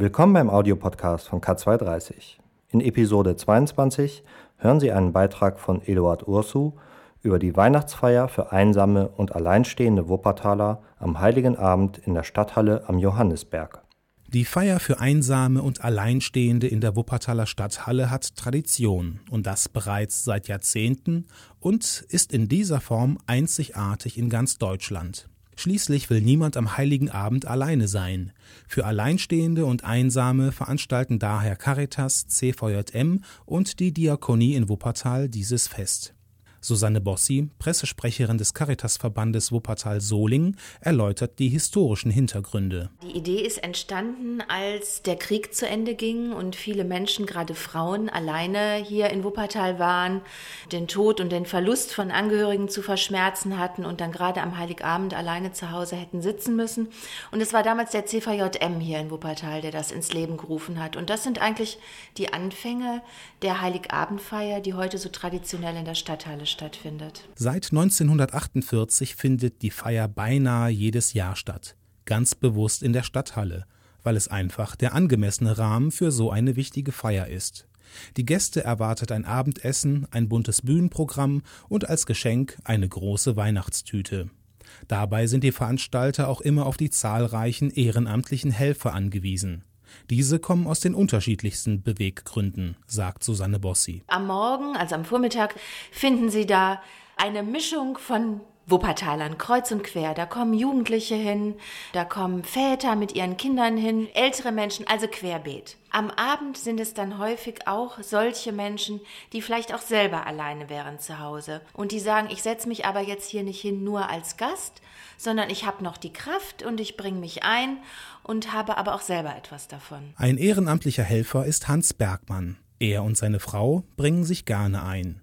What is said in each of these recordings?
Willkommen beim Audiopodcast von K230. In Episode 22 hören Sie einen Beitrag von Eduard Ursu über die Weihnachtsfeier für einsame und alleinstehende Wuppertaler am Heiligen Abend in der Stadthalle am Johannisberg. Die Feier für Einsame und Alleinstehende in der Wuppertaler Stadthalle hat Tradition und das bereits seit Jahrzehnten und ist in dieser Form einzigartig in ganz Deutschland. Schließlich will niemand am heiligen Abend alleine sein. Für Alleinstehende und Einsame veranstalten daher Caritas, CVJM und die Diakonie in Wuppertal dieses Fest. Susanne Bossi, Pressesprecherin des Caritasverbandes Wuppertal-Solingen, erläutert die historischen Hintergründe. Die Idee ist entstanden, als der Krieg zu Ende ging und viele Menschen, gerade Frauen, alleine hier in Wuppertal waren, den Tod und den Verlust von Angehörigen zu verschmerzen hatten und dann gerade am Heiligabend alleine zu Hause hätten sitzen müssen. Und es war damals der CVJM hier in Wuppertal, der das ins Leben gerufen hat. Und das sind eigentlich die Anfänge der Heiligabendfeier, die heute so traditionell in der Stadthalle stattfindet. Seit 1948 findet die Feier beinahe jedes Jahr statt, ganz bewusst in der Stadthalle, weil es einfach der angemessene Rahmen für so eine wichtige Feier ist. Die Gäste erwartet ein Abendessen, ein buntes Bühnenprogramm und als Geschenk eine große Weihnachtstüte. Dabei sind die Veranstalter auch immer auf die zahlreichen ehrenamtlichen Helfer angewiesen. Diese kommen aus den unterschiedlichsten Beweggründen, sagt Susanne Bossi. Am Morgen, also am Vormittag, finden Sie da eine Mischung von Wuppertalern, kreuz und quer. Da kommen Jugendliche hin, da kommen Väter mit ihren Kindern hin, ältere Menschen, also querbeet. Am Abend sind es dann häufig auch solche Menschen, die vielleicht auch selber alleine wären zu Hause und die sagen, ich setze mich aber jetzt hier nicht hin nur als Gast, sondern ich habe noch die Kraft und ich bringe mich ein und habe aber auch selber etwas davon. Ein ehrenamtlicher Helfer ist Hans Bergmann. Er und seine Frau bringen sich gerne ein.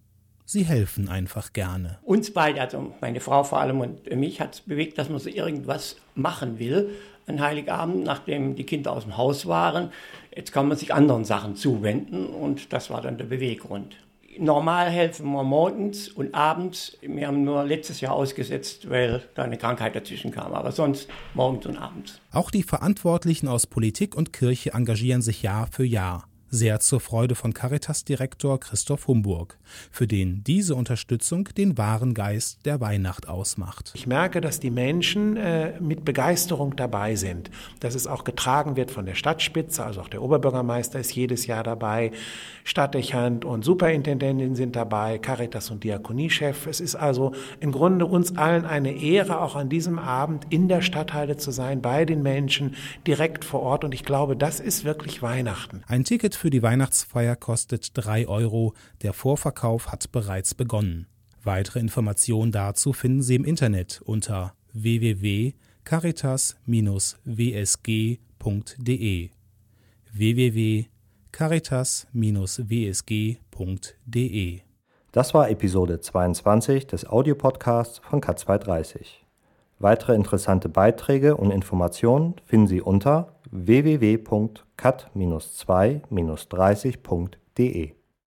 Sie helfen einfach gerne. Uns beide, also meine Frau vor allem und mich, hat es bewegt, dass man so irgendwas machen will. An Heiligabend, nachdem die Kinder aus dem Haus waren. Jetzt kann man sich anderen Sachen zuwenden und das war dann der Beweggrund. Normal helfen wir morgens und abends. Wir haben nur letztes Jahr ausgesetzt, weil da eine Krankheit dazwischen kam. Aber sonst morgens und abends. Auch die Verantwortlichen aus Politik und Kirche engagieren sich Jahr für Jahr sehr zur Freude von Caritas-Direktor Christoph Humburg, für den diese Unterstützung den wahren Geist der Weihnacht ausmacht. Ich merke, dass die Menschen äh, mit Begeisterung dabei sind, dass es auch getragen wird von der Stadtspitze, also auch der Oberbürgermeister ist jedes Jahr dabei, Stadtdechant und Superintendentin sind dabei, Caritas und Diakoniechef. Es ist also im Grunde uns allen eine Ehre, auch an diesem Abend in der Stadthalle zu sein, bei den Menschen, direkt vor Ort und ich glaube, das ist wirklich Weihnachten. Ein Ticket für die Weihnachtsfeier kostet 3 Euro. Der Vorverkauf hat bereits begonnen. Weitere Informationen dazu finden Sie im Internet unter www.caritas-wsg.de www.caritas-wsg.de Das war Episode 22 des Audiopodcasts von K230. Weitere interessante Beiträge und Informationen finden Sie unter www.cat-2-30.de